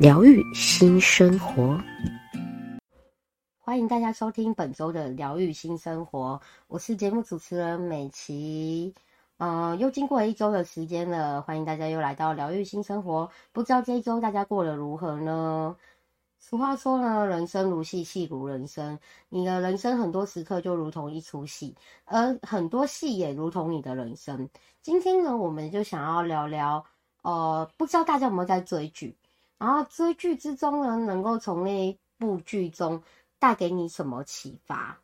疗愈新生活，欢迎大家收听本周的疗愈新生活。我是节目主持人美琪。嗯、呃，又经过一周的时间了，欢迎大家又来到疗愈新生活。不知道这一周大家过得如何呢？俗话说呢，人生如戏，戏如人生。你的人生很多时刻就如同一出戏，而很多戏也如同你的人生。今天呢，我们就想要聊聊，呃，不知道大家有没有在追剧？然后追剧之中呢，能够从那一部剧中带给你什么启发？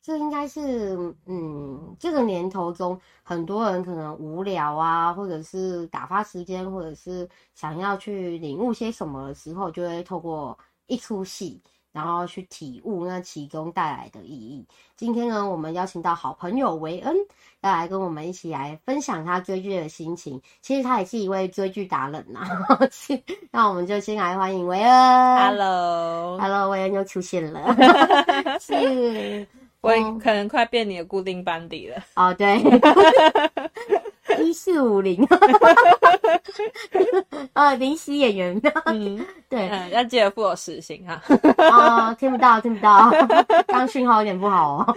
这应该是，嗯，这个年头中很多人可能无聊啊，或者是打发时间，或者是想要去领悟些什么的时候，就会透过一出戏。然后去体悟那其中带来的意义。今天呢，我们邀请到好朋友维恩，要来跟我们一起来分享他追剧的心情。其实他也是一位追剧达人呐。那我们就先来欢迎维恩。Hello，Hello，维恩又出现了。是，我可能快变你的固定班底了。哦，对。一四五零，呃，临时演员，嗯，对，嗯，要记得付我时薪哈。啊、呃，听不到，听不到，刚讯号有点不好哦。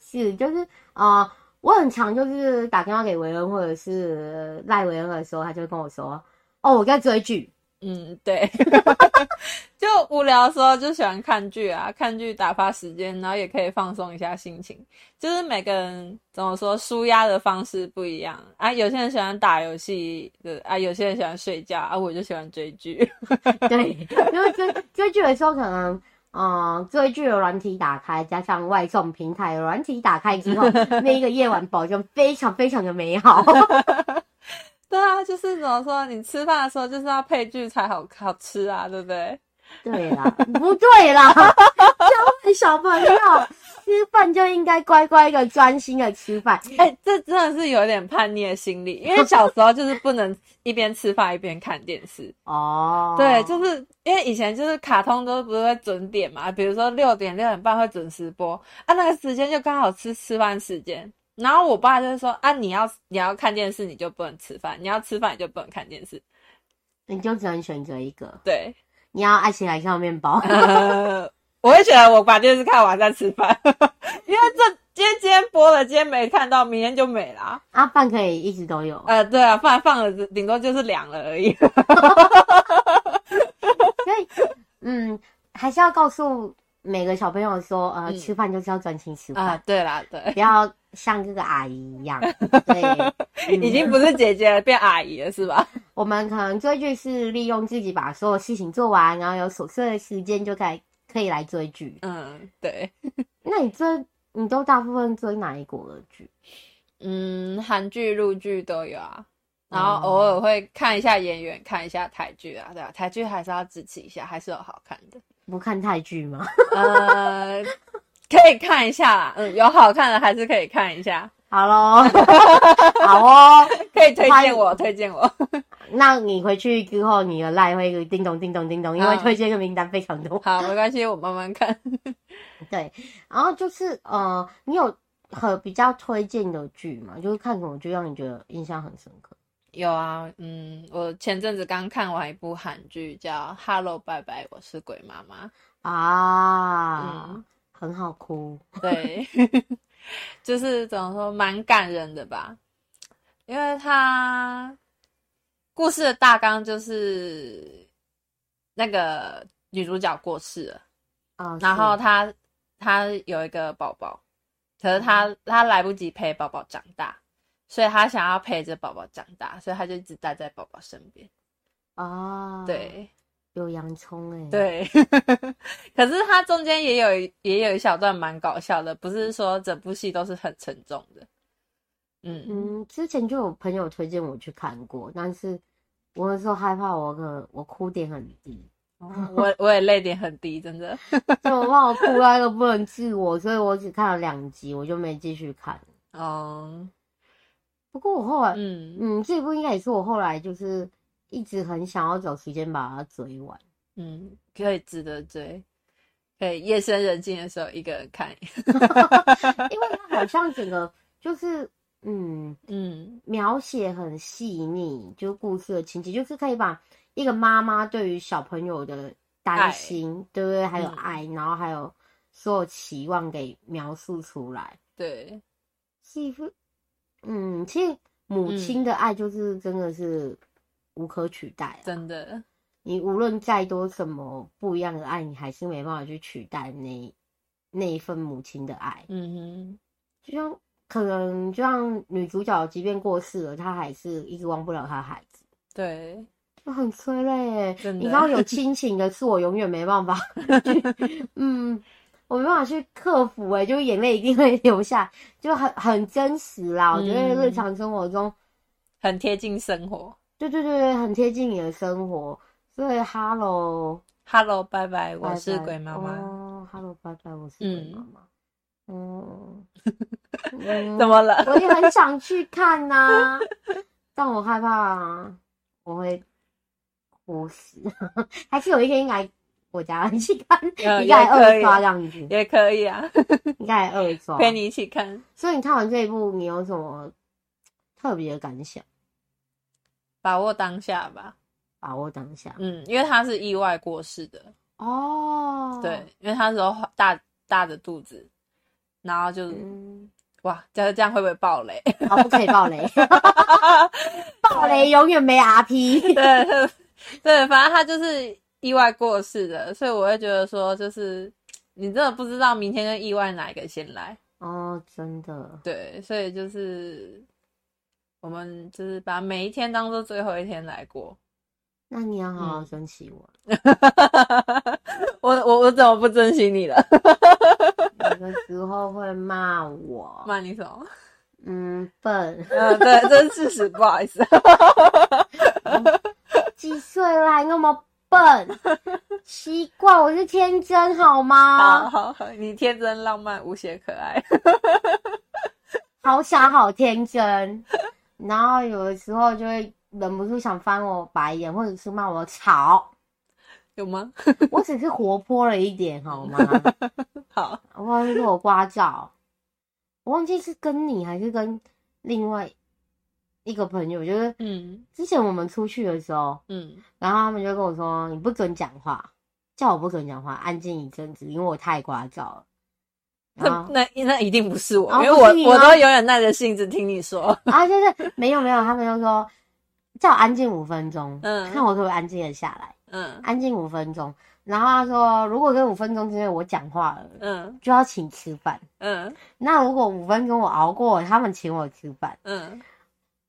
是，就是啊、呃，我很常就是打电话给维恩或者是赖维恩的时候，他就会跟我说，哦，我在追剧。嗯，对，就无聊的时候就喜欢看剧啊，看剧打发时间，然后也可以放松一下心情。就是每个人怎么说，舒压的方式不一样啊。有些人喜欢打游戏的啊，有些人喜欢睡觉啊，我就喜欢追剧。对，因为追追剧的时候，可能嗯、呃，追剧的软体打开，加上外送平台的软体打开之后，那一个夜晚保证非常非常的美好。对啊，就是怎么说，你吃饭的时候就是要配剧才好好吃啊，对不对？对啦，不对啦，教坏小朋友吃饭就应该乖乖的、专心的吃饭。哎、欸，这真的是有点叛逆的心理，因为小时候就是不能一边吃饭一边看电视 哦。对，就是因为以前就是卡通都不是会准点嘛，比如说六点六点半会准时播啊，那个时间就刚好吃吃饭时间。然后我爸就是说啊，你要你要看电视，你就不能吃饭；你要吃饭，你就不能看电视。你就只能选择一个。对，你要爱情来上面包。呃，我会选择我把电视看完再吃饭，因为这今天今天播了，今天没看到，明天就没啦。啊，饭可以一直都有。呃，对啊，饭放了顶多就是凉了而已。所以，嗯，还是要告诉每个小朋友说，呃，嗯、吃饭就是要专心吃饭啊。对啦，对，不要。像这个阿姨一样，对，嗯、已经不是姐姐了，变阿姨了，是吧？我们可能追剧是利用自己把所有事情做完，然后有琐碎的时间就可以可以来追剧。嗯，对。那你追，你都大部分追哪一国的剧？嗯，韩剧、陆剧都有啊，然后偶尔会看一下演员，看一下台剧啊，对啊，台剧还是要支持一下，还是有好看的。不看泰剧吗？呃。可以看一下啦，嗯，有好看的还是可以看一下。好喽，好哦，可以推荐我，推荐我。那你回去之后，你的赖会叮咚叮咚叮咚，因为推荐的名单非常多。好，没关系，我慢慢看。对，然后就是呃，你有很比较推荐的剧吗？就是看什么剧让你觉得印象很深刻？有啊，嗯，我前阵子刚看完一部韩剧，叫《Hello 拜拜，我是鬼妈妈》啊。嗯很好哭，对，就是怎么说，蛮感人的吧？因为他故事的大纲就是那个女主角过世了，啊、然后她她有一个宝宝，可是她她来不及陪宝宝长大，所以他想要陪着宝宝长大，所以他就一直待在宝宝身边。哦，对。有洋葱哎、欸，对，可是它中间也有也有一小段蛮搞笑的，不是说整部戏都是很沉重的。嗯嗯，之前就有朋友推荐我去看过，但是我那时候害怕我可能我哭点很低，我我也泪点很低，真的，就我怕我哭到一个不能自我，所以我只看了两集，我就没继续看。哦，不过我后来，嗯嗯，这一部应该也是我后来就是一直很想要找时间把它追完。嗯，可以值得追，可以夜深人静的时候一个人看，因为它好像整个就是。嗯 嗯，描写很细腻，就故事的情节，就是可以把一个妈妈对于小朋友的担心，爱对不对？还有爱，嗯、然后还有所有期望给描述出来。对，是一副嗯，其实母亲的爱就是真的是无可取代，啊，真的。你无论再多什么不一样的爱，你还是没办法去取代那那一份母亲的爱。嗯哼，就像。可能就像女主角，即便过世了，她还是一直忘不了她孩子。对，就很催泪。真的，你知道有 亲情的是我永远没办法，嗯，我没办法去克服。哎，就眼泪一定会 流下，就很很真实啦。我觉得日常生活中、嗯、很贴近生活。对对对，很贴近你的生活。所以，Hello，Hello，拜拜，我是鬼妈妈。哦，Hello，拜拜，我是鬼妈妈。嗯。嗯、怎么了？我也很想去看呐、啊，但我害怕我会哭死。还是有一天应该我家人一起看，应该二刷这样子也可以啊，应该二刷陪你一起看。所以你看完这一部，你有什么特别的感想？把握当下吧，把握当下。嗯，因为他是意外过世的哦。对，因为他时候大大的肚子，然后就。嗯哇，这这样会不会爆雷？好，不可以爆雷，爆雷永远没 RP。对 对，反正他就是意外过世的，所以我会觉得说，就是你真的不知道明天跟意外哪一个先来哦，真的。对，所以就是我们就是把每一天当做最后一天来过。那你要好好珍惜我。我我我怎么不珍惜你了？有的 时候会骂我，骂你什么？嗯，笨。嗯，对，这是事实，不好意思。几岁了还那么笨？奇怪，我是天真好吗？好好好，你天真浪漫无邪可爱，好傻好天真。然后有的时候就会。忍不住想翻我白眼，或者是骂我吵，有吗？我只是活泼了一点，好吗？好，或者是我聒噪，我忘记是跟你还是跟另外一个朋友，就是嗯，之前我们出去的时候，嗯，然后他们就跟我说，你不准讲话，叫我不准讲话，安静一阵子，因为我太聒噪了。那那那一定不是我，因为我我都永远耐着性子听你说 啊，就是没有没有，他们就说。叫我安静五分钟，嗯，看我可不可以安静的下来，嗯，安静五分钟。然后他说，如果这五分钟之内我讲话了，嗯，就要请吃饭，嗯。那如果五分钟我熬过，他们请我吃饭，嗯。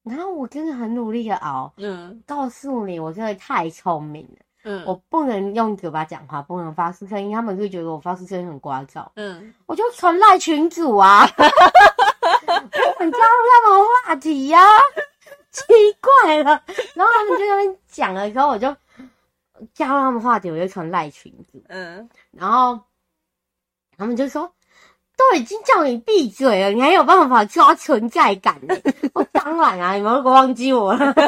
然后我真的很努力的熬，嗯。告诉你，我真的太聪明了，嗯。我不能用嘴巴讲话，不能发出声音，他们就觉得我发出声音很聒噪，嗯。我就传赖群主啊，我很加入他们话题呀、啊。奇怪了，然后他们就在那边讲了之后，我就加入他们话题，我就传赖群主，嗯，然后他们就说，都已经叫你闭嘴了，你还有办法抓存在感呢？我 当然啊，你们如果忘记我了，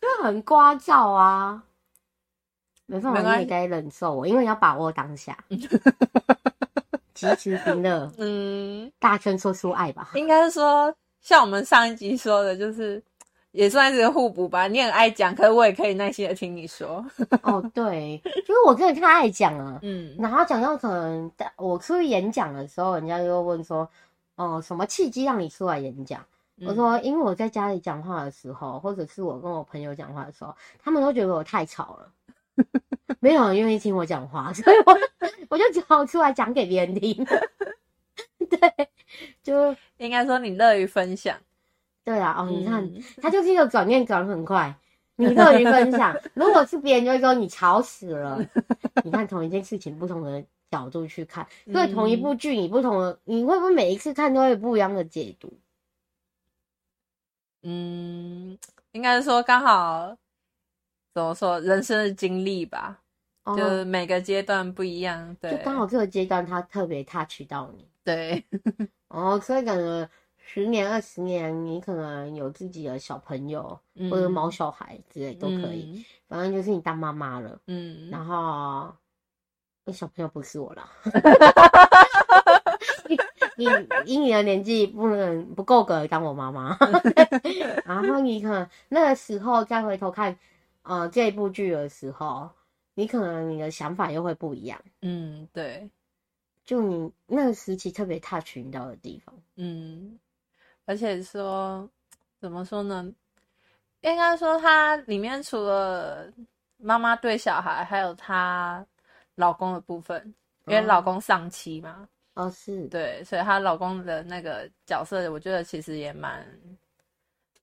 就很聒噪啊，没办法，你也该忍受我，因为你要把握当下，及时行乐，嗯，大声说出爱吧，应该是说。像我们上一集说的，就是也算是互补吧。你很爱讲，可是我也可以耐心的听你说。哦，对，就是我真的太爱讲了。嗯，然后讲到可能我出去演讲的时候，人家就会问说：“哦，什么契机让你出来演讲？”嗯、我说：“因为我在家里讲话的时候，或者是我跟我朋友讲话的时候，他们都觉得我太吵了，没有人愿意听我讲话，所以我我就只好出来讲给别人听。”对，就应该说你乐于分享。对啊，哦，你看，他就是一个转念转很快。你乐于分享，如果是别人就会说你吵死了。你看同一件事情，不同的角度去看，所以同一部剧，你不同的，你会不会每一次看都会有不一样的解读？嗯，应该是说刚好怎么说人生的经历吧，哦、就是每个阶段不一样。对，就刚好这个阶段他特别 touch 到你。对，哦，所以可能十年、二十年，你可能有自己的小朋友、嗯、或者毛小孩之类都可以，嗯、反正就是你当妈妈了。嗯，然后那小朋友不是我了。你以你的年纪不能不够格当我妈妈，然后你可能那个时候再回头看，呃，这一部剧的时候，你可能你的想法又会不一样。嗯，对，就你那个时期特别 touch 到的地方。嗯，而且说怎么说呢？应该说它里面除了妈妈对小孩，还有她老公的部分，因为老公丧妻嘛。嗯哦，是对，所以她老公的那个角色，我觉得其实也蛮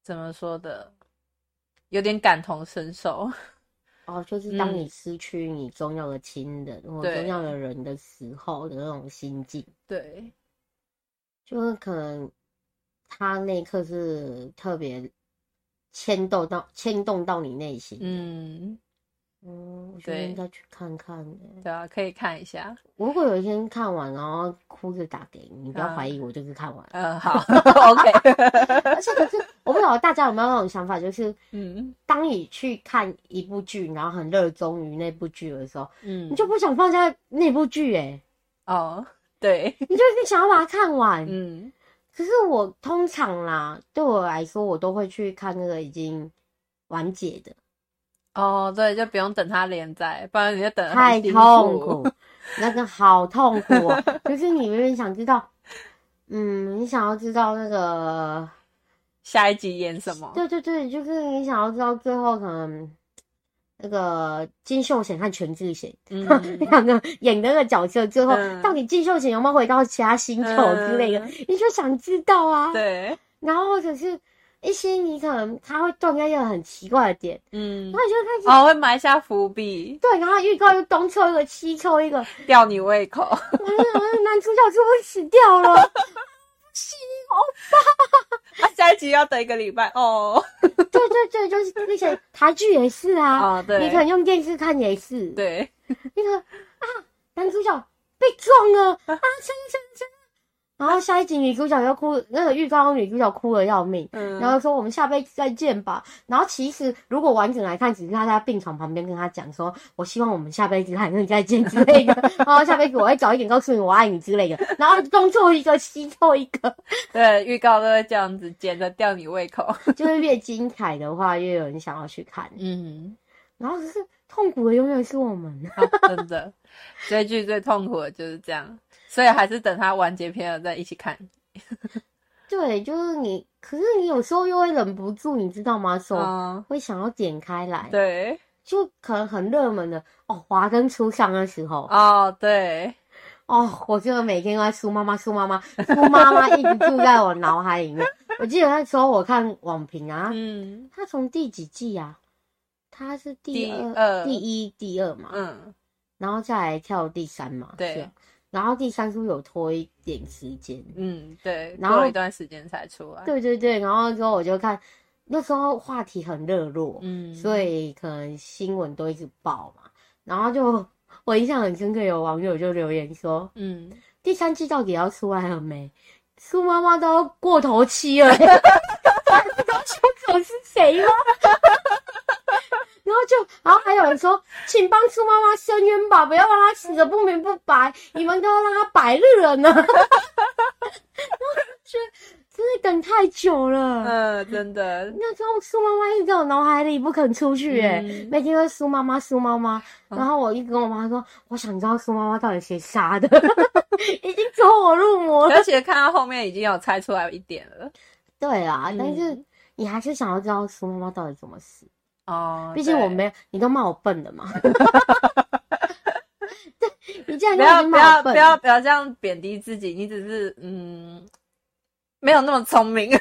怎么说的，有点感同身受。哦，就是当你失去你重要的亲人、嗯、或重要的人的时候的那种心境。对，就是可能他那一刻是特别牵动到牵动到你内心。嗯。嗯，我觉得应该去看看的。对啊，可以看一下。如果有一天看完，然后哭着打给你，你不要怀疑我就是看完。嗯，好，OK。而且可是，我不知道大家有没有那种想法，就是，嗯，当你去看一部剧，然后很热衷于那部剧的时候，嗯，你就不想放下那部剧，哎。哦，对，你就是想要把它看完。嗯。可是我通常啦，对我来说，我都会去看那个已经完结的。哦，对，就不用等它连载，不然你就等太痛苦，那个好痛苦哦。就是你明明想知道，嗯，你想要知道那个下一集演什么？对对对，就是你想要知道最后可能那个金秀贤和全智贤 两个演的那个角色，最后、嗯、到底金秀贤有没有回到其他星球之类的，嗯、你就想知道啊。对，然后或者是。一些你可能他会断在一个很奇怪的点，嗯，然后你就开始哦，会埋下伏笔，对，然后预告又东抽一个西抽一个，吊你胃口。完了，男主角就会死掉了，心欧巴。啊，下一集要等一个礼拜哦。对对对，就是那些台剧也是啊，哦，对，你可能用电视看也是，对，那个啊，男主角被撞了啊，撑撑撑。然后下一集女主角又哭，那个预告女主角哭的要命，嗯，然后说我们下辈子再见吧。然后其实如果完整来看，只是他在病床旁边跟他讲说，我希望我们下辈子还能再见之类的。然后下辈子我会早一点告诉你我爱你之类的。然后东凑一个西凑一个，对，预告都会这样子剪的吊你胃口，就是越精彩的话越有人想要去看。嗯，然后就是痛苦的永远是我们，啊，真的追剧最痛苦的就是这样。所以还是等他完结篇了再一起看。对，就是你，可是你有时候又会忍不住，你知道吗？说、嗯、会想要点开来。对，就可能很热门的哦，华灯初上的时候。哦，对。哦，我真的每天都在苏妈妈，苏妈妈，苏妈妈一直住在我脑海里面。我记得那时候我看网评啊，嗯，他从第几季啊？他是第二、第二、第一、第二嘛，嗯，然后再来跳第三嘛，对。然后第三出有拖一点时间，嗯，对，然后过一段时间才出来。对对对，然后之后我就看，那时候话题很热络，嗯，所以可能新闻都一直报嘛。然后就我印象很深刻，有网友就留言说，嗯，第三季到底要出来了没？苏妈妈都过头期了，不知道凶手是谁吗？然后就，然后还有人说，请帮苏妈妈伸冤吧，不要让她死的不明不白，你们都要让她白日了呢。然后就真的等太久了，嗯，真的。那时候苏妈妈一直在我脑海里不肯出去，哎、嗯，每天都苏妈妈苏妈妈。然后我一直跟我妈说，我想知道苏妈妈到底谁杀的，已经走火入魔了。而且看到后面已经有猜出来一点了。对啊，嗯、但是你还是想要知道苏妈妈到底怎么死。哦，毕竟我没有，你都骂我笨的嘛。对，你这样不要不要不要不要这样贬低自己，你只是嗯，没有那么聪明。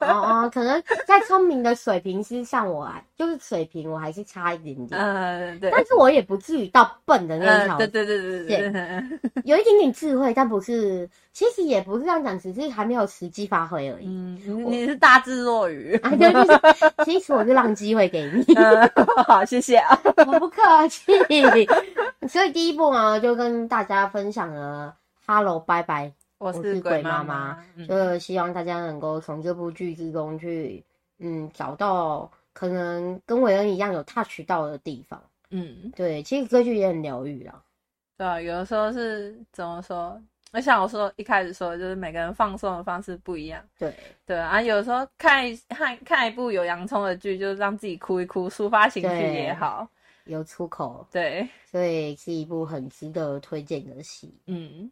哦哦，可能在聪明的水平之上，我还就是水平，我还是差一点点。嗯，对。但是我也不至于到笨的那一条、嗯。对对对对对，对。有一点点智慧，但不是，其实也不是这样讲，只是还没有实际发挥而已。嗯，你是大智若愚。啊，对对对。其实我就让机会给你。嗯、好，谢谢啊。我不客气。所以第一步呢，就跟大家分享了《Hello 拜拜》。我是鬼妈妈，就希望大家能够从这部剧之中去，嗯，找到可能跟伟恩一样有 touch 到的地方。嗯，对，其实歌剧也很疗愈啦。对啊，有的时候是怎么说？我想我说一开始说，就是每个人放松的方式不一样。对对啊，有的时候看一看看一部有洋葱的剧，就让自己哭一哭，抒发情绪也好，有出口。对，所以是一部很值得推荐的戏。嗯。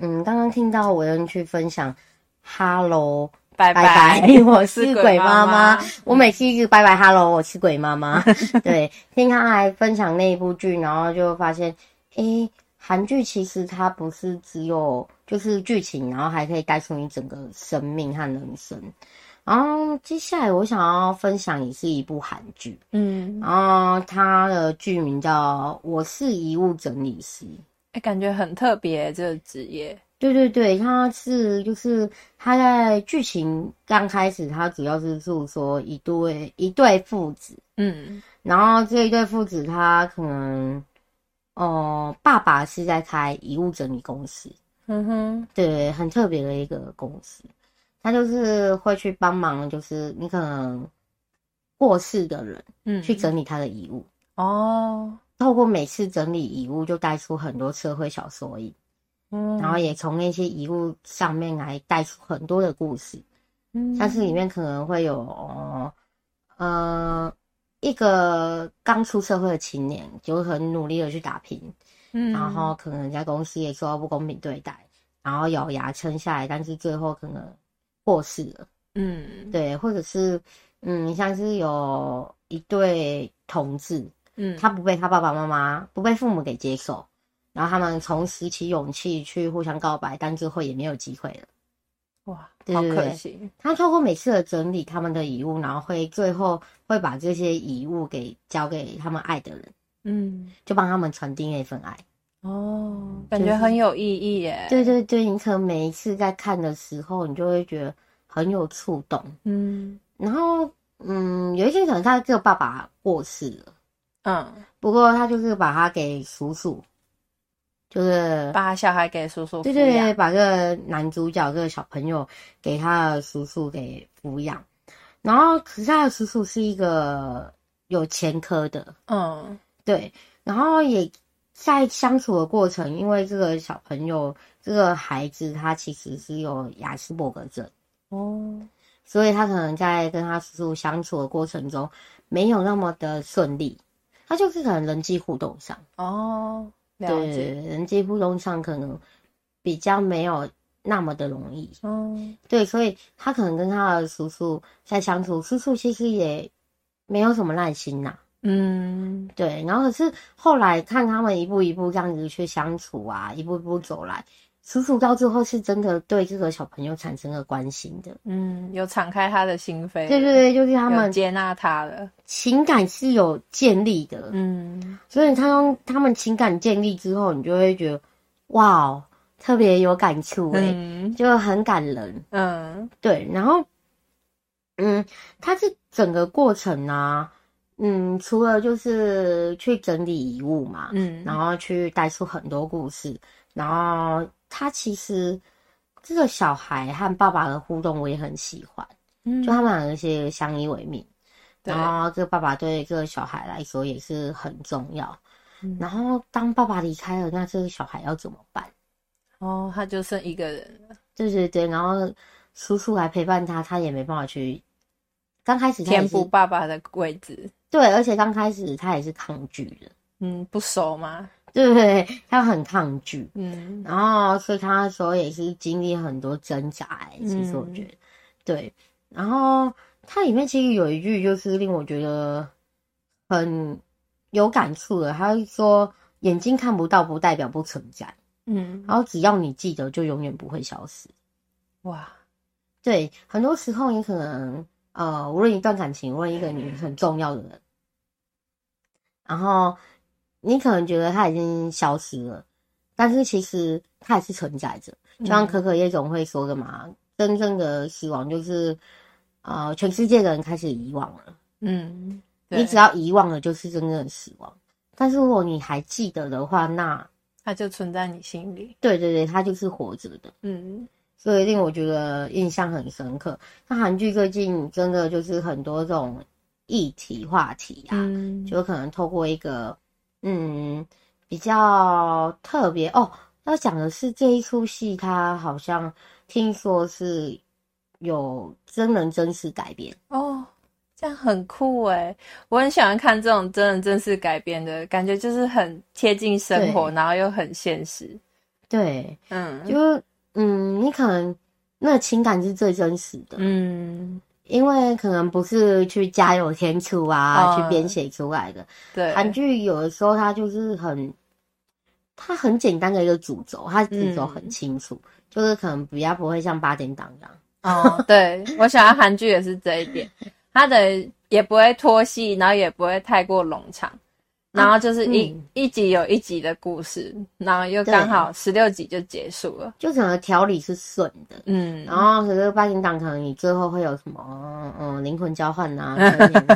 嗯，刚刚听到伟恩去分享，Hello，拜拜，我是鬼妈妈。我每次一直拜拜，Hello，我是鬼妈妈。对，听他来分享那一部剧，然后就发现，诶，韩剧其实它不是只有就是剧情，然后还可以带出你整个生命和人生。然后接下来我想要分享也是一部韩剧，嗯，然后它的剧名叫《我是遗物整理师》。欸、感觉很特别，这个职业。对对对，他是就是他在剧情刚开始，他主要是诉说一对一对父子，嗯，然后这一对父子他可能，哦、呃，爸爸是在开遗物整理公司，嗯哼，对，很特别的一个公司，他就是会去帮忙，就是你可能过世的人，嗯，去整理他的遗物，哦。透过每次整理遗物，就带出很多社会小缩影，嗯，然后也从那些遗物上面来带出很多的故事，嗯，像是里面可能会有，呃，一个刚出社会的青年，就很努力的去打拼，嗯，然后可能在公司也受到不公平对待，然后咬牙撑下来，但是最后可能过世了，嗯，对，或者是，嗯，像是有一对同志。嗯，他不被他爸爸妈妈，不被父母给接受，然后他们从拾起勇气去互相告白，但最后也没有机会了。哇，好可惜。他透过每次的整理他们的遗物，然后会最后会把这些遗物给交给他们爱的人，嗯，就帮他们传递那份爱。哦，感觉很有意义耶。对对对，你可能每一次在看的时候，你就会觉得很有触动。嗯，然后嗯，有一些可能他这个爸爸过世了。嗯，不过他就是把他给叔叔，就是把小孩给叔叔，对对对，把这个男主角这个小朋友给他的叔叔给抚养，然后可是他的叔叔是一个有前科的，嗯，对，然后也在相处的过程，因为这个小朋友这个孩子他其实是有亚斯伯格症，哦，所以他可能在跟他叔叔相处的过程中没有那么的顺利。他就是可能人际互动上。哦，了解，对，人际互动上可能比较没有那么的容易，嗯，对，所以他可能跟他的叔叔在相处，叔叔其实也没有什么耐心呐，嗯，对，然后可是后来看他们一步一步这样子去相处啊，一步一步走来。叔叔到最后是真的对这个小朋友产生了关心的，嗯，有敞开他的心扉，对对对，就是他们接纳他了情感是有建立的，嗯，所以他用他们情感建立之后，你就会觉得哇，特别有感触，嗯，就很感人，嗯，对，然后，嗯，他是整个过程呢、啊，嗯，除了就是去整理遗物嘛，嗯，然后去带出很多故事，然后。他其实这个小孩和爸爸的互动我也很喜欢，嗯，就他们两个是相依为命，然后这个爸爸对这个小孩来说也是很重要，嗯，然后当爸爸离开了，那这个小孩要怎么办？哦，他就剩一个人了，对对对，然后叔叔来陪伴他，他也没办法去，刚开始填补爸爸的位置，对，而且刚开始他也是抗拒的，嗯，不熟吗？对对，他很抗拒，嗯，然后所以他那时候也是经历很多挣扎，其实我觉得，嗯、对，然后它里面其实有一句就是令我觉得很有感触的，他说眼睛看不到不代表不存在，嗯，然后只要你记得，就永远不会消失。哇，对，很多时候你可能呃，无论一段感情，无论一个你很重要的人，然后你可能觉得它已经消失了，但是其实它还是存在着。就像可可夜总会说的嘛，嗯、真正的死亡就是呃，全世界的人开始遗忘了。嗯，你只要遗忘了，就是真正的死亡。但是如果你还记得的话，那它就存在你心里。对对对，它就是活着的。嗯，所以令我觉得印象很深刻。那韩剧最近真的就是很多这种议题话题啊，嗯、就可能透过一个嗯比较特别哦，要讲的是这一出戏，它好像听说是有真人真事改编哦。这样很酷哎，我很喜欢看这种真人真事改编的感觉，就是很贴近生活，然后又很现实。对，嗯，就嗯，你可能那情感是最真实的，嗯，因为可能不是去加油添醋啊，哦、去编写出来的。对，韩剧有的时候它就是很，它很简单的一个主轴，它主轴很清楚，嗯、就是可能比较不会像八点档这样。哦，对，我喜欢韩剧也是这一点。它的也不会拖戏，然后也不会太过冗长，然后就是一、嗯、一集有一集的故事，然后又刚好十六集就结束了，就整个条理是顺的。嗯，然后可是八点档可能你最后会有什么嗯灵魂交换啊，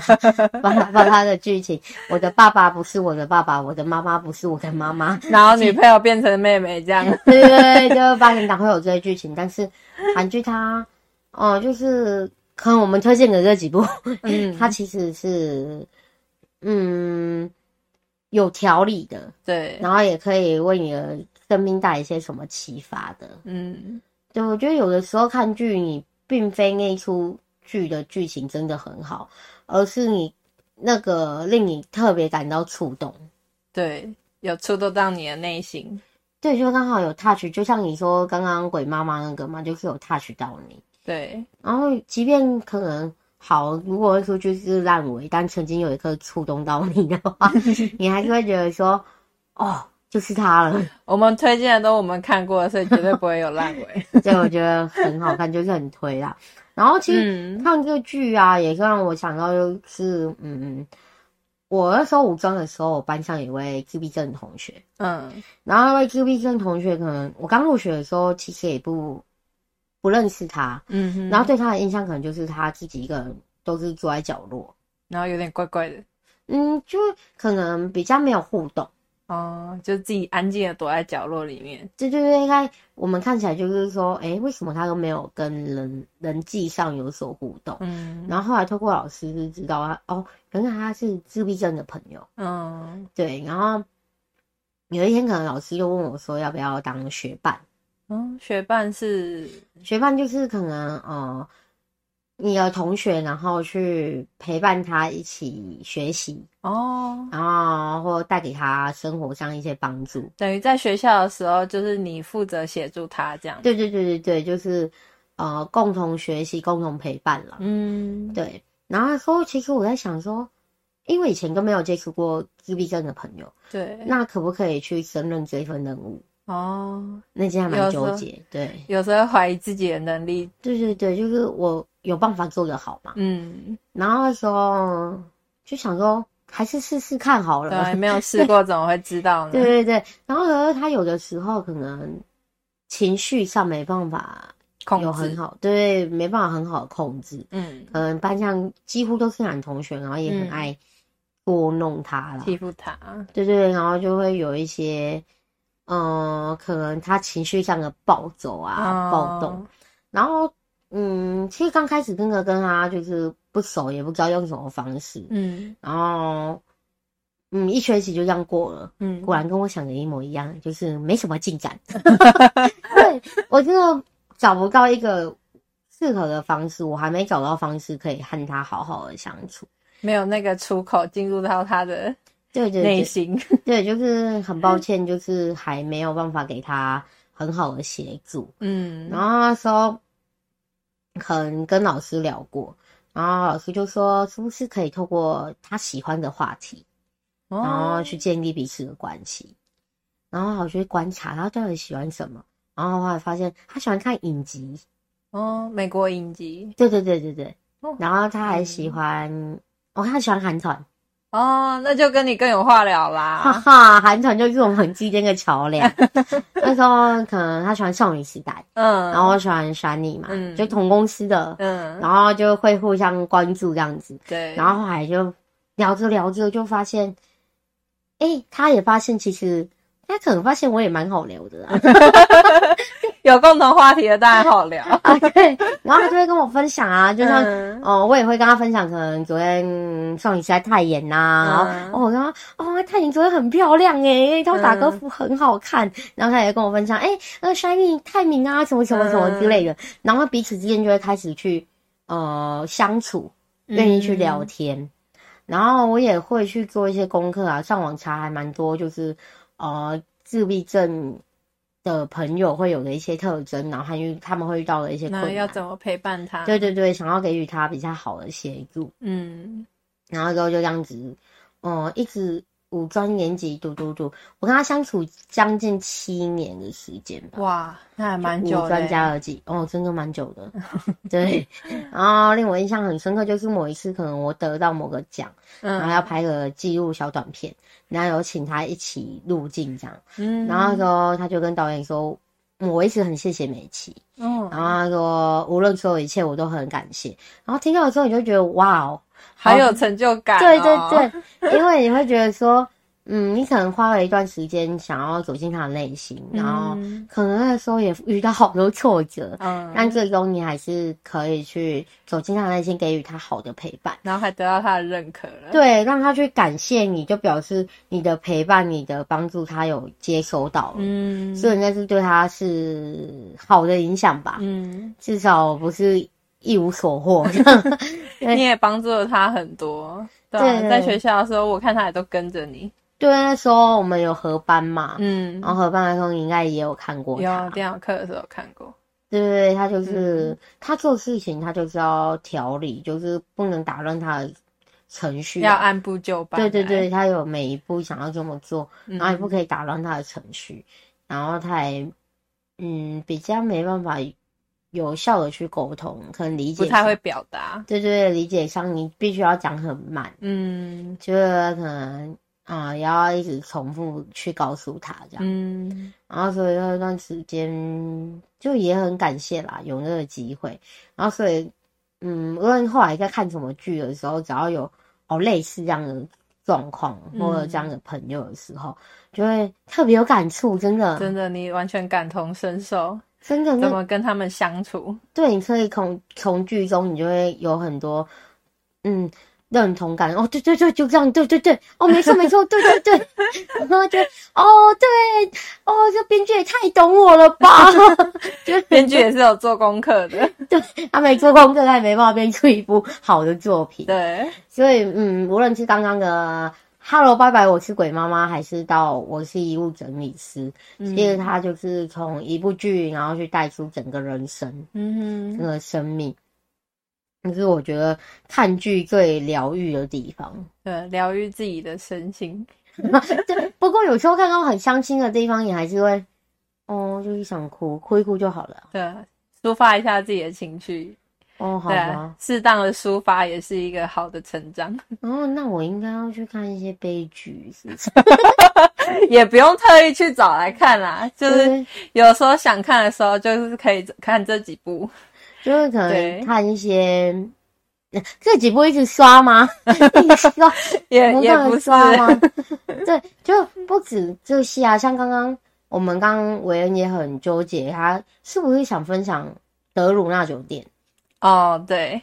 把把他的剧情，我的爸爸不是我的爸爸，我的妈妈不是我的妈妈，然后女朋友变成妹妹这样。对对对，就八点档会有这些剧情，但是韩剧它哦、呃、就是。可能我们推荐的这几部，嗯，它其实是，嗯，有条理的，对，然后也可以为你的生命带来一些什么启发的，嗯，对，我觉得有的时候看剧，你并非那一出剧的剧情真的很好，而是你那个令你特别感到触动，对，有触动到你的内心，对，就刚好有 touch，就像你说刚刚鬼妈妈那个嘛，就是有 touch 到你。对，然后即便可能好，如果说就是烂尾，但曾经有一刻触动到你的话，你还是会觉得说，哦，就是他了。我们推荐的都我们看过，所以绝对不会有烂尾。所以我觉得很好看，就是很推啦。然后其实看这个剧啊，也是让我想到就是，嗯，我那时候五专的时候，我班上有一位自闭症同学，嗯，然后那位自闭症同学，可能我刚入学的时候，其实也不。不认识他，嗯哼，然后对他的印象可能就是他自己一个人都是坐在角落，然后有点怪怪的，嗯，就可能比较没有互动，哦，就自己安静的躲在角落里面。对对对，应该我们看起来就是说，哎，为什么他都没有跟人人际上有所互动？嗯，然后后来透过老师就知道他，哦，原来他是自闭症的朋友，嗯，对，然后有一天可能老师就问我说，要不要当学伴？嗯，学伴是学伴，就是可能呃，你的同学，然后去陪伴他一起学习哦，然后或带给他生活上一些帮助。等于在学校的时候，就是你负责协助他这样。对对对对对，就是呃，共同学习，共同陪伴了。嗯，对。然后说，其实我在想说，因为以前都没有接触过自闭症的朋友，对，那可不可以去胜任这一份任务？哦，那件还蛮纠结，对，有时候怀疑自己的能力，对对对，就是我有办法做得好嘛，嗯，然后那时候就想说，还是试试看好了，对，没有试过怎么会知道呢？对对对，然后呢，他有的时候可能情绪上没办法控有很好，对，没办法很好的控制，嗯，可能班上几乎都是男同学，然后也很爱捉弄他了，欺负他，对对，然后就会有一些。嗯，可能他情绪上的暴走啊，暴、oh. 动，然后，嗯，其实刚开始真的跟他就是不熟，也不知道用什么方式，嗯，然后，嗯，一学期就这样过了，嗯，果然跟我想的一模一样，就是没什么进展。对，我真的找不到一个适合的方式，我还没找到方式可以和他好好的相处，没有那个出口进入到他的。对对对，内心。对，就是很抱歉，就是还没有办法给他很好的协助。嗯，然后那时候可能跟老师聊过，然后老师就说，是不是可以透过他喜欢的话题，然后去建立彼此的关系。然后我就去观察他到底喜欢什么，然后后来发现他喜欢看影集，哦，美国影集，对对对对对，然后他还喜欢，嗯、哦，他喜欢韩团。哦，那就跟你更有话聊啦！哈哈，韩团就是我们很之间的桥梁。那时候可能他喜欢少女时代，嗯，然后我喜欢 Shiny 嘛，嗯，就同公司的，嗯，然后就会互相关注这样子，对。然后后来就聊着聊着就发现，哎、欸，他也发现其实他可能发现我也蛮好聊的啊。有共同话题的当然好聊。啊，对，然后他就会跟我分享啊，就像哦、我也会跟他分享，可能昨天少女时代泰妍呐，然后、嗯、哦，我跟他哦，泰妍昨天很漂亮诶，她打歌服很好看，嗯、然后他也跟我分享，诶那个 Shiny 泰明啊，什么什么什么之类的，嗯、然后彼此之间就会开始去呃相处，愿意去聊天，嗯、然后我也会去做一些功课啊，上网查还蛮多，就是呃自闭症。的朋友会有的一些特征，然后他遇他们会遇到的一些困难，要怎么陪伴他？对对对，想要给予他比较好的协助。嗯，然后之后就这样子，哦、嗯，一直。五专年级读读读，我跟他相处将近七年的时间吧。哇，那还蛮久的。五专加二级，哦，真的蛮久的。对，然后令我印象很深刻，就是某一次可能我得到某个奖，嗯、然后要拍个记录小短片，然后有请他一起入镜这样。嗯，然后说他就跟导演说，我一直很谢谢美琪。嗯，然后他说无论所有一切我都很感谢。然后听到的时候你就觉得哇哦。好。有成就感、哦，对对对，因为你会觉得说，嗯，你可能花了一段时间想要走进他的内心，嗯、然后可能那时候也遇到好多挫折，嗯，但最终你还是可以去走进他的内心，给予他好的陪伴，然后还得到他的认可了，对，让他去感谢你，就表示你的陪伴、你的帮助，他有接收到了，嗯，所以那是对他是好的影响吧，嗯，至少不是。一无所获，你也帮助了他很多。对，对，在学校的时候，我看他也都跟着你。对，那时候我们有合班嘛，嗯，然后合班的时候你应该也有看过他。有电脑课的时候看过。对对对，他就是、嗯、他做事情，他就是要条理，就是不能打乱他的程序，要按部就班。对对对，他有每一步想要这么做，然后也不可以打乱他的程序，嗯、然后他也嗯比较没办法。有效的去沟通，可能理解不太会表达，对，对对，理解上你必须要讲很慢，嗯，就是可能啊、呃，要一直重复去告诉他这样，嗯，然后所以那段时间就也很感谢啦，有那个机会，然后所以嗯，无论后来在看什么剧的时候，只要有哦类似这样的状况或者这样的朋友的时候，嗯、就会特别有感触，真的，真的，你完全感同身受。真的？怎么跟他们相处？对，你可以从从剧中，你就会有很多嗯认同感。哦，对对对，就这样，对对对，哦，没错 没错，对对对，然后就哦对，哦，这编剧也太懂我了吧？就编剧也是有做功课的，对，他没做功课，他也没办法编出一部好的作品。对，所以嗯，无论是刚刚的。Hello，拜拜，我是鬼妈妈，还是到我是遗物整理师。其实他就是从一部剧，然后去带出整个人生，嗯哼，整个生命。这是我觉得看剧最疗愈的地方，对，疗愈自己的身心。对，不过有时候看到很伤心的地方，也还是会，哦，就是想哭，哭一哭就好了。对，抒发一下自己的情绪。哦，好吧，适当的抒发也是一个好的成长。哦，那我应该要去看一些悲剧，是不是？也不用特意去找来看啦，就是有时候想看的时候，就是可以看这几部，就是可能看一些这几部一直刷吗？一直刷也也不刷吗？对，就不止这些啊，像刚刚我们刚刚维恩也很纠结，他是不是想分享德鲁纳酒店？哦，oh, 对，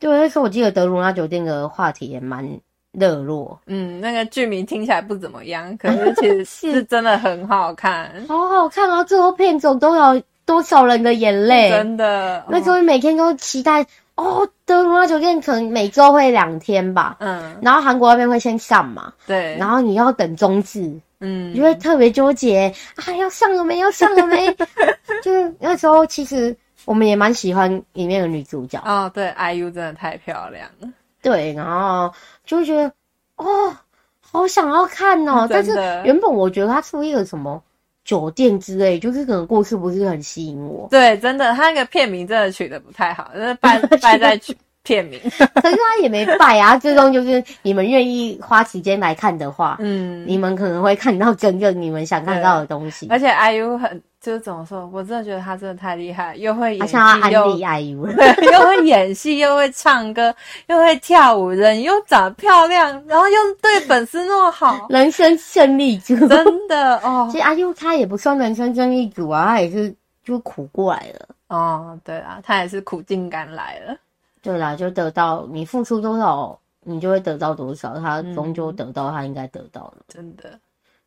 对，那时候我记得德鲁纳酒店的话题也蛮热络。嗯，那个剧名听起来不怎么样，可是其实 是真的很好看，好好看啊！最后片中都有多少人的眼泪，真的。那时候每天都期待哦，哦，德鲁纳酒店可能每周会两天吧，嗯，然后韩国那边会先上嘛，对，然后你要等中字，嗯，你就会特别纠结啊，要上了没？要上了没？就是那时候其实。我们也蛮喜欢里面的女主角哦，对，IU 真的太漂亮了。对，然后就会觉得哦，好想要看哦！但是原本我觉得它出一个什么酒店之类，就是可能故事不是很吸引我。对，真的，它那个片名真的取得不太好，就是败败 在片名。可是他也没败啊，最终就是你们愿意花时间来看的话，嗯，你们可能会看到真正你们想看到的东西。而且 IU 很。就是怎么说，我真的觉得他真的太厉害，又会演戏，又 又会演戏，又会唱歌，又会跳舞，人又长得漂亮，然后又对粉丝那么好，人生胜利组，真的哦。其实 IU 他也不算人生胜利组啊，他也是就苦过来了。哦，对啊，他也是苦尽甘来了。对啦，就得到你付出多少，你就会得到多少，他终究得到他应该得到的，嗯，真的。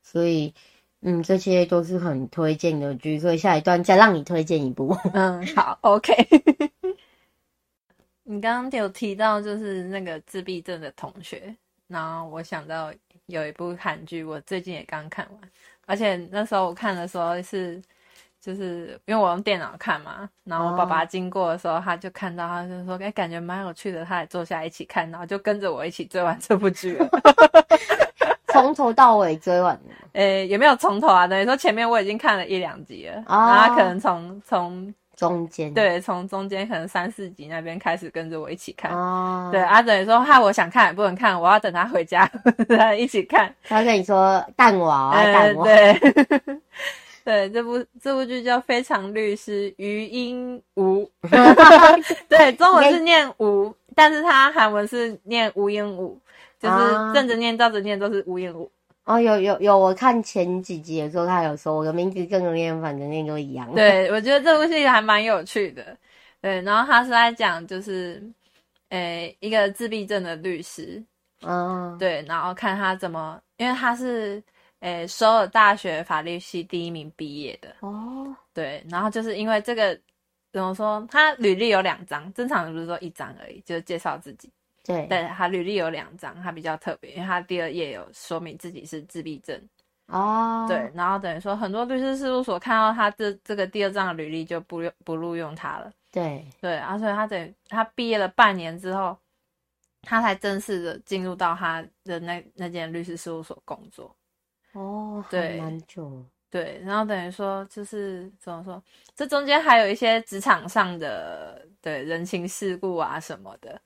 所以。嗯，这些都是很推荐的剧，所以下一段再让你推荐一部。嗯，好，OK。你刚刚有提到就是那个自闭症的同学，然后我想到有一部韩剧，我最近也刚看完，而且那时候我看的时候是，就是因为我用电脑看嘛，然后我爸爸经过的时候，他就看到，他就说，哎，感觉蛮有趣的，他也坐下一起看，然后就跟着我一起追完这部剧了。从头到尾追完了，诶、欸，有没有从头啊？等于说前面我已经看了一两集了，哦、然后他可能从从中间，对，从中间可能三四集那边开始跟着我一起看，哦、对啊，等于说害我想看也不能看，我要等他回家 再一起看。他跟你说蛋娃，蛋娃，对，对，这部这部剧叫《非常律师余英禑》对，中文是念吴，但是他韩文是念吴英武。就是正着念、倒着念都是无言无哦，有有有，我看前几集的时候，他有说我的名字正着念、反正念都一样。对，我觉得这部戏还蛮有趣的。对，然后他是在讲就是，诶、欸，一个自闭症的律师，嗯，对，然后看他怎么，因为他是诶、欸、首尔大学法律系第一名毕业的哦，对，然后就是因为这个怎么说，他履历有两张，正常的不是说一张而已，就是介绍自己。对，但他履历有两张，他比较特别，因为他第二页有说明自己是自闭症哦。对，然后等于说很多律师事务所看到他这这个第二张的履历就不用不录用他了。对对，然后所以他等于他毕业了半年之后，他才正式的进入到他的那那间律师事务所工作。哦，对，蛮久。对，然后等于说就是怎么说，这中间还有一些职场上的对人情世故啊什么的。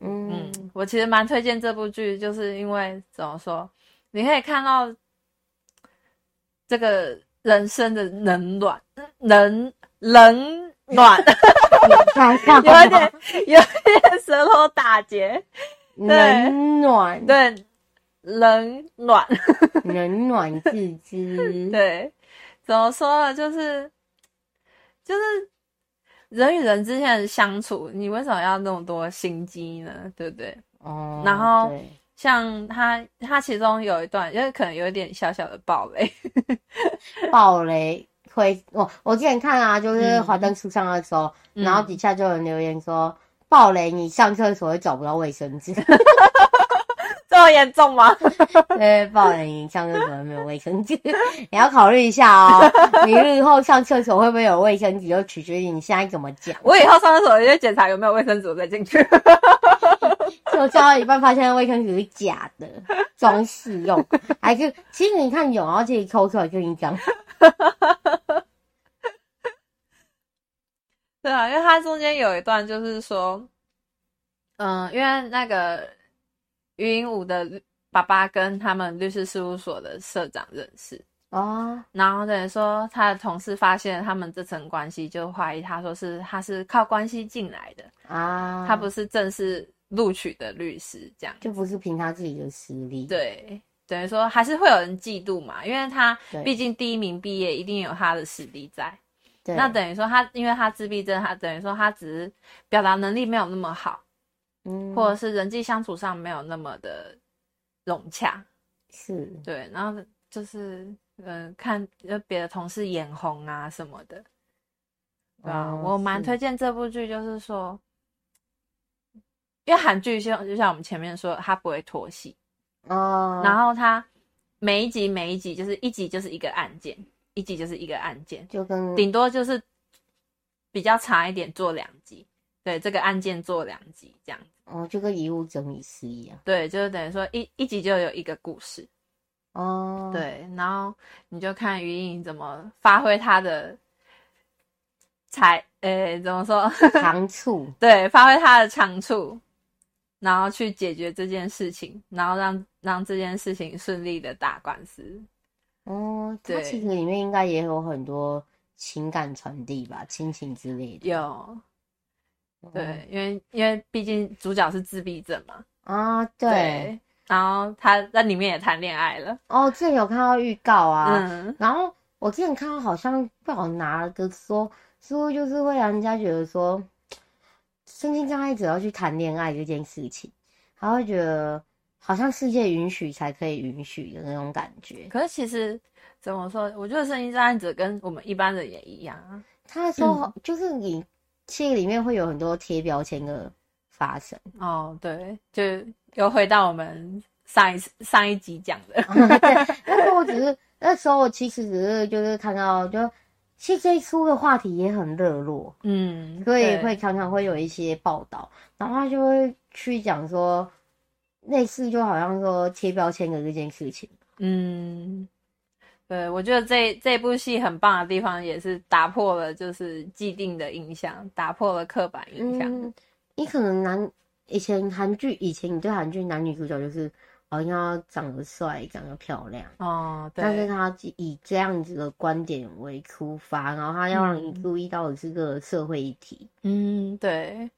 嗯，我其实蛮推荐这部剧，就是因为怎么说，你可以看到这个人生的冷暖，冷冷暖，有点有点舌头打结，冷暖。对，冷暖 冷暖自知，对，怎么说呢？就是就是。人与人之间的相处，你为什么要那么多心机呢？对不对？哦。然后像他，他其中有一段，因为可能有一点小小的暴雷。暴雷会，我我之前看啊，就是华灯初上的时候，嗯、然后底下就有人留言说，暴雷，你上厕所会找不到卫生纸。这么严重吗？对，不然你上厕所没有卫生纸，你要考虑一下哦。你日后上厕所会不会有卫生纸，就取决于你现在怎么讲。我以后上厕所就检查有没有卫生纸，我再进去。就上到一半发现卫生纸是假的，装饰用，还是其实你看有，然后自己抠出来就一张。对啊，因为它中间有一段就是说，嗯，因为那个。禹英武的爸爸跟他们律师事务所的社长认识哦，然后等于说他的同事发现他们这层关系，就怀疑他说是他是靠关系进来的啊，他不是正式录取的律师，这样就不是凭他自己的实力。对，等于说还是会有人嫉妒嘛，因为他毕竟第一名毕业，一定有他的实力在。对，那等于说他因为他自闭症，他等于说他只是表达能力没有那么好。嗯，或者是人际相处上没有那么的融洽，是。对，然后就是嗯、呃，看别的同事眼红啊什么的，对啊，哦、我蛮推荐这部剧，就是说，是因为韩剧像就像我们前面说，它不会拖戏哦，然后它每一集每一集就是一集就是一个案件，一集就是一个案件，就跟顶多就是比较长一点做两集，对，这个案件做两集这样子。哦，就跟遗物整理师一样。对，就是等于说一一集就有一个故事。哦，对，然后你就看于颖怎么发挥他的才，诶，怎么说？长处。对，发挥他的长处，然后去解决这件事情，然后让让这件事情顺利的打官司。哦，它其实里面应该也有很多情感传递吧，亲情之类的。有。对，因为因为毕竟主角是自闭症嘛。啊，对。对然后他在里面也谈恋爱了。哦，之前有看到预告啊。嗯。然后我之前看到好像不好拿了个说，说就是会让人家觉得说，身心障碍者要去谈恋爱这件事情，他会觉得好像世界允许才可以允许的那种感觉。可是其实怎么说？我觉得身心障碍者跟我们一般人也一样啊。他说、嗯、就是你。其实里面会有很多贴标签的发生哦，对，就又回到我们上一次上一集讲的，对，但是我只是那时候我其实只是就是看到，就其实这一出的话题也很热络，嗯，所以会常常会有一些报道，然后他就会去讲说，类似就好像说贴标签的这件事情，嗯。对，我觉得这这部戏很棒的地方，也是打破了就是既定的印象，打破了刻板印象。嗯，你可能男以前韩剧，以前你对韩剧男女主角就是哦，要长得帅，长得漂亮哦，对。但是他以这样子的观点为出发，然后他要让你注意到的是个社会议题。嗯，对，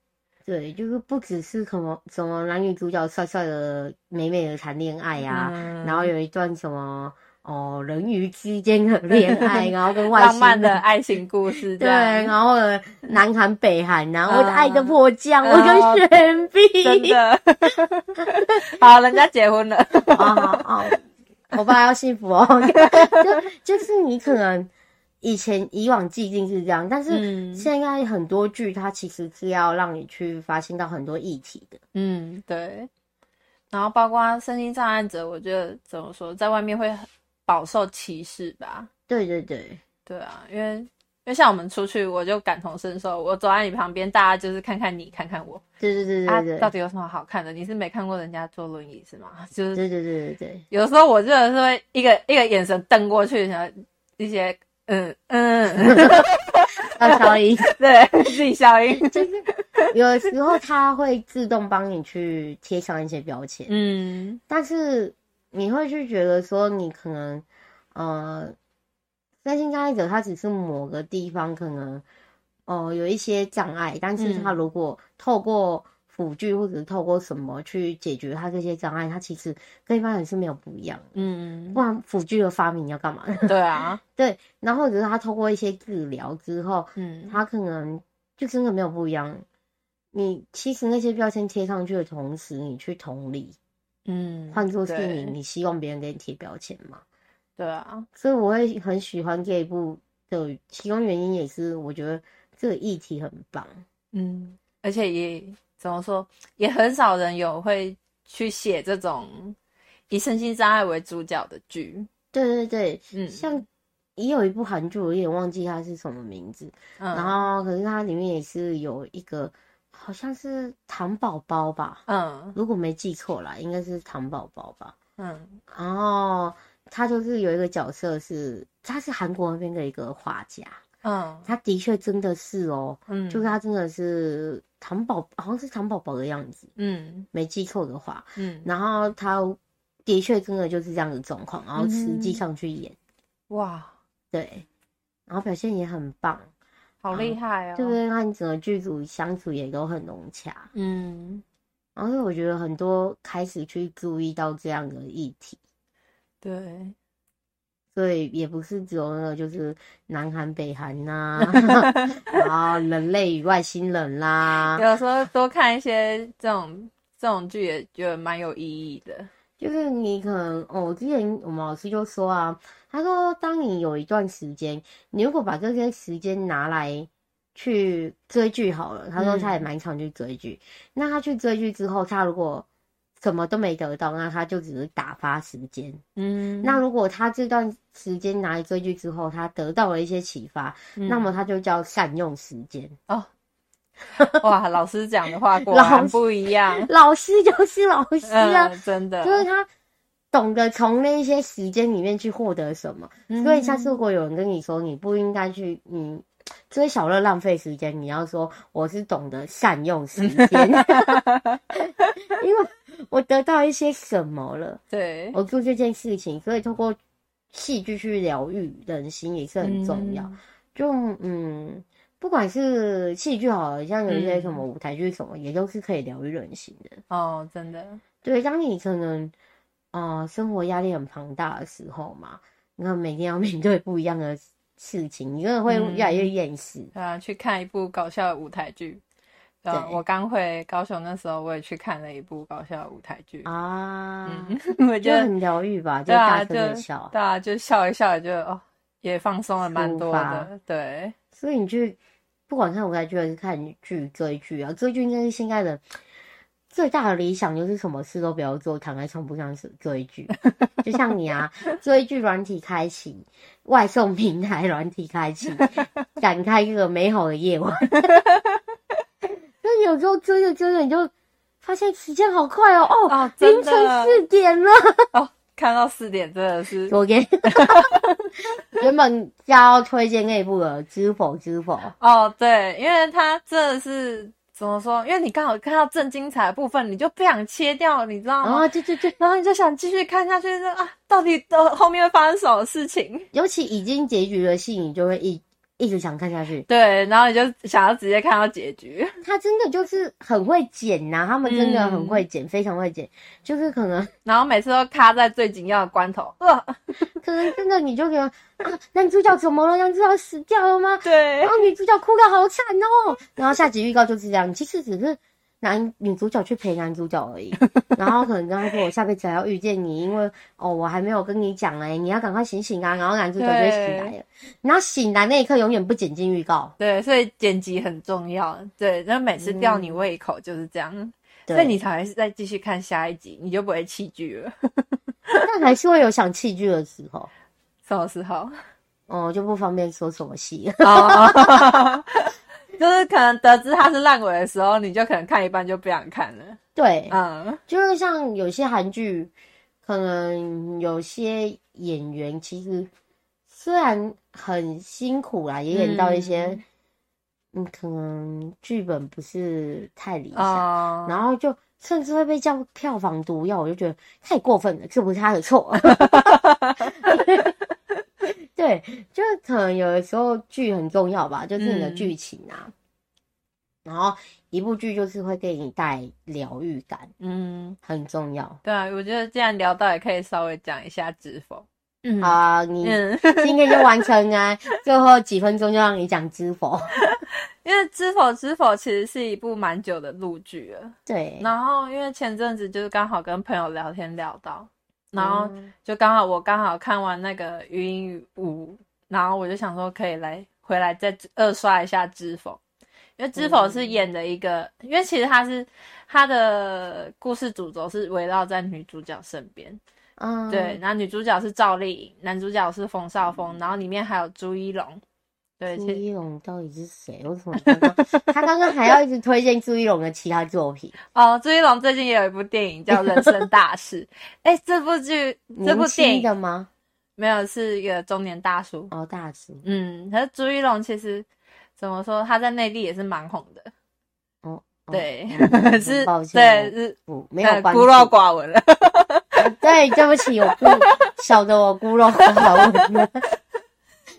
对，就是不只是什么什么男女主角帅帅的、美美的谈恋爱啊，嗯，然后有一段什么。哦，人鱼之间的恋爱，然后跟外星浪漫的爱情故事，对，然后南韩北韩，然后爱的迫降，我跟玄彬，真的，好，人家结婚了，好好好，我爸要幸福哦。就就是你可能以前以往既定是这样，但是现在很多剧它其实是要让你去发现到很多议题的，嗯，对。然后包括身心障碍者，我觉得怎么说，在外面会很。饱受歧视吧？对对对，对啊，因为因为像我们出去，我就感同身受。我走在你旁边，大家就是看看你，看看我。对对对对对，啊，到底有什么好看的？你是没看过人家坐轮椅是吗？就是对对对对对。有的时候我真的是会一个一个眼神瞪过去，然后一些嗯嗯，要消音，对，自己消音。就是有的时候他会自动帮你去贴上一些标签，嗯，但是。你会去觉得说，你可能，呃，身心障碍者他只是某个地方可能，哦、呃，有一些障碍，但是他如果透过辅具或者是透过什么去解决他这些障碍，他其实跟一般人是没有不一样的。嗯，不然辅具的发明要干嘛？对啊，对，然后或者是他透过一些治疗之后，嗯，他可能就真的没有不一样。你其实那些标签贴上去的同时，你去同理。嗯，换作是你，你希望别人给你贴标签吗？对啊，所以我会很喜欢这一部的其中原因也是，我觉得这个议题很棒。嗯，而且也怎么说，也很少人有会去写这种以身心障碍为主角的剧。对对对，嗯，像也有一部韩剧，我有点忘记它是什么名字，嗯，然后可是它里面也是有一个。好像是糖宝宝吧，嗯，如果没记错啦，应该是糖宝宝吧，嗯，然后他就是有一个角色是，他是韩国那边的一个画家，嗯，他的确真的是哦，嗯，就是他真的是糖宝，好像是糖宝宝的样子，嗯，没记错的话，嗯，然后他的确真的就是这样的状况，然后实际上去演，哇，对，然后表现也很棒。好厉害哦！对不对？那你整个剧组相处也都很融洽。嗯，然后我觉得很多开始去注意到这样的议题。对，所以也不是只有那个，就是南韩、北韩呐、啊，然后人类与外星人啦。有时候多看一些这种这种剧，也觉得蛮有意义的。就是你可能哦，之前我们老师就说啊，他说，当你有一段时间，你如果把这些时间拿来去追剧好了，他说他也蛮常去追剧。嗯、那他去追剧之后，他如果什么都没得到，那他就只是打发时间。嗯，那如果他这段时间拿来追剧之后，他得到了一些启发，嗯、那么他就叫善用时间哦。哇，老师讲的话果然不一样。老师就是老师啊，嗯、真的，就是他懂得从那些时间里面去获得什么。嗯、所以下次如果有人跟你说你不应该去，你，追小乐浪费时间，你要说我是懂得善用时间，因为我得到一些什么了。对，我做这件事情，所以通过戏剧去疗愈人心也是很重要。嗯、就嗯。不管是戏剧好，像有一些什么舞台剧什么，嗯、也都是可以疗愈人心的哦。真的，对，当你可能啊、呃、生活压力很庞大的时候嘛，你看每天要面对不一样的事情，你可能会越来越厌世。对啊，去看一部搞笑的舞台剧。对，我刚回高雄那时候，我也去看了一部搞笑的舞台剧啊。嗯，我觉得很疗愈吧，就大声的笑，对啊，就笑一笑，也就哦，也放松了蛮多的。对，所以你去。不管看舞台剧还是看剧追剧啊，追剧应该是现在的最大的理想，就是什么事都不要做，躺在床铺上追剧。就像你啊，追剧软体开启，外送平台软体开启，展开一个美好的夜晚。但有时候追着追着，你就发现时间好快哦，哦，哦凌晨四点了。哦看到四点真的是，我 给原本要推荐那一部的《知否知否》哦，对，因为它真的是怎么说？因为你刚好看到正精彩的部分，你就不想切掉，你知道吗？哦，对对对，然后你就想继续看下去，说啊，到底的后面会发生什么事情？尤其已经结局的戏，你就会一。一直想看下去，对，然后你就想要直接看到结局。他真的就是很会剪呐、啊，他们真的很会剪，嗯、非常会剪，就是可能，然后每次都卡在最紧要的关头，呃，可能真的你就觉得啊，男主角怎么了？男主角死掉了吗？对，然后女主角哭的好惨哦，然后下集预告就是这样，其实只是。男女主角去陪男主角而已，然后可能跟他说：“我下辈子还要遇见你，因为哦，我还没有跟你讲哎，你要赶快醒醒啊！”然后男主角就会醒来了，对然后醒来那一刻永远不剪进预告。对，所以剪辑很重要。对，然后每次吊你胃口就是这样，嗯、所以你才会再继续看下一集，你就不会弃剧了。但还是会有想弃剧的时候，什么时候？哦，就不方便说什么戏。就是可能得知他是烂尾的时候，你就可能看一半就不想看了。对，嗯，就是像有些韩剧，可能有些演员其实虽然很辛苦啦，也演到一些，嗯，嗯，可能剧本不是太理想，哦、然后就甚至会被叫票房毒药，我就觉得太过分了，这不是他的错。对，就是可能有的时候剧很重要吧，就是你的剧情啊，嗯、然后一部剧就是会给你带疗愈感，嗯，很重要。对啊，我觉得既然聊到，也可以稍微讲一下《知否》。嗯，好啊，你今天就完成啊，最后几分钟就让你讲《知否》，因为《知否》《知否》其实是一部蛮久的陆剧了。对，然后因为前阵子就是刚好跟朋友聊天聊到。然后就刚好我刚好看完那个《余英与吾》，然后我就想说可以来回来再二刷一下《知否》，因为《知否》是演的一个，嗯、因为其实他是他的故事主轴是围绕在女主角身边，嗯，对，然后女主角是赵丽颖，男主角是冯绍峰，然后里面还有朱一龙。对，朱一龙到底是谁？为什么刚刚他刚刚还要一直推荐朱一龙的其他作品？哦，朱一龙最近也有一部电影叫《人生大事》。哎、欸，这部剧，这部电影的吗？没有，是一个中年大叔。哦，大叔。嗯，可是朱一龙其实怎么说？他在内地也是蛮红的。哦，对，哦、是，对，是，没有孤陋寡闻了。对，对不起，我不晓得我孤陋寡闻了。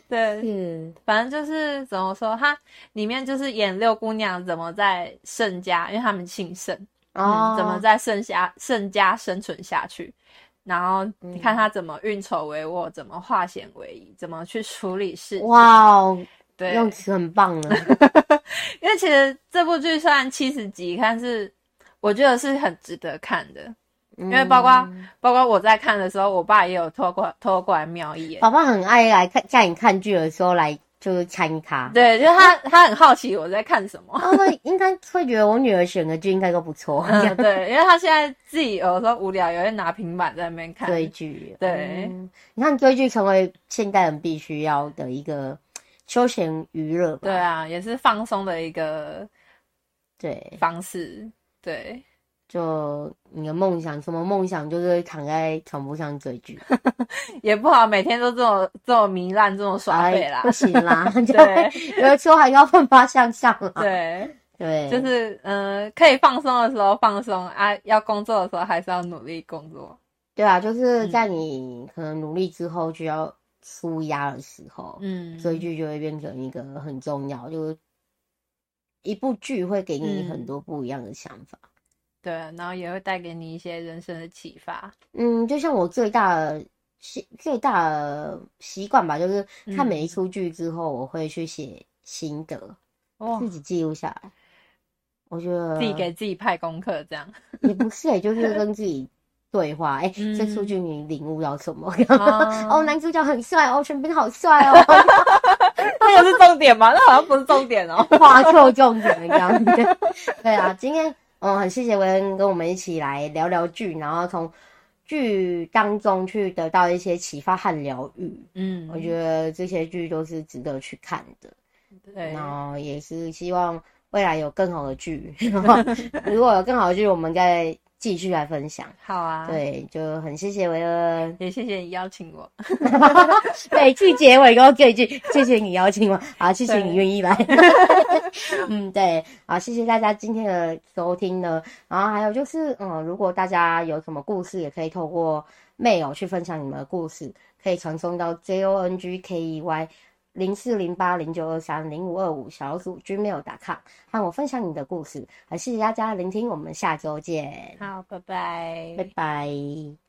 对，嗯，反正就是怎么说，他里面就是演六姑娘怎么在盛家，因为他们姓盛，哦、嗯，怎么在盛家盛家生存下去，然后你看他怎么运筹帷幄，怎么化险为夷，怎么去处理事情。哇哦，对，用词很棒了。因为其实这部剧虽然七十集，但是我觉得是很值得看的。因为包括、嗯、包括我在看的时候，我爸也有偷过偷过来瞄一眼。爸爸很爱来看，在你看剧的时候来就是参咖。对，就是他他很好奇我在看什么。他应该会觉得我女儿选的剧应该都不错。嗯、对，因为他现在自己有时候无聊，也会拿平板在那边看追剧。对、嗯，你看追剧成为现代人必须要的一个休闲娱乐。对啊，也是放松的一个对方式，对。就你的梦想，什么梦想？就是躺在床铺上追剧，也不好，每天都这么这么糜烂，这么耍废啦，不行啦。对，有的时候还要奋发向上啦。对对，就是嗯、呃，可以放松的时候放松啊，要工作的时候还是要努力工作。对啊，就是在你可能努力之后就要舒压的时候，嗯，追剧就会变成一个很重要，就是一部剧会给你很多不一样的想法。嗯对，然后也会带给你一些人生的启发。嗯，就像我最大的习最大的习惯吧，就是看每一出剧之后，我会去写心得，嗯、自己记录下来。我觉得自己给自己派功课，这样也不是、欸，就是跟自己对话。哎、欸，嗯、这出剧你领悟到什么？哦，哦，男主角很帅哦，全斌好帅哦。那个是重点吗？那好像不是重点哦，画错重点了这样子。对啊，今天。嗯，很谢谢维恩跟我们一起来聊聊剧，然后从剧当中去得到一些启发和疗愈。嗯，我觉得这些剧都是值得去看的。对，然后也是希望未来有更好的剧。如果有更好的剧，我们再。继续来分享，好啊，对，就很谢谢维恩，也谢谢你邀请我。每句结尾都要这一句，谢谢你邀请我，好，谢谢你愿意来。对 嗯，对，好，谢谢大家今天的收听呢。然后还有就是，嗯，如果大家有什么故事，也可以透过 mail 去分享你们的故事，可以传送到 j o n g k e y。零四零八零九二三零五二五小老鼠 gmail.com 和我分享你的故事，好，谢谢大家聆听，我们下周见。好，拜拜，拜拜。